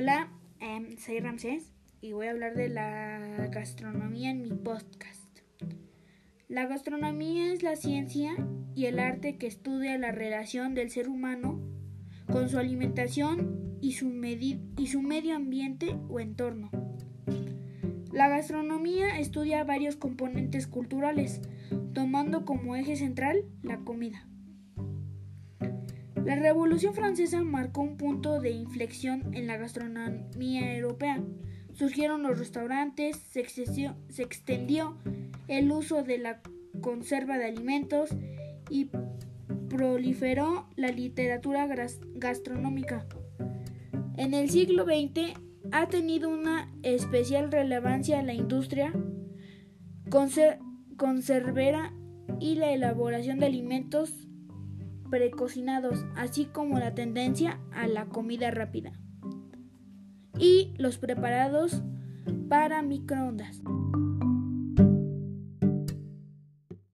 Hola, em, soy Ramsés y voy a hablar de la gastronomía en mi podcast. La gastronomía es la ciencia y el arte que estudia la relación del ser humano con su alimentación y su, y su medio ambiente o entorno. La gastronomía estudia varios componentes culturales, tomando como eje central la comida. La Revolución Francesa marcó un punto de inflexión en la gastronomía europea. Surgieron los restaurantes, se, extendió el uso de la conserva de alimentos y proliferó la literatura gastronómica. En el siglo XX ha tenido una especial relevancia la industria conservera y la elaboración de alimentos precocinados, así como la tendencia a la comida rápida y los preparados para microondas.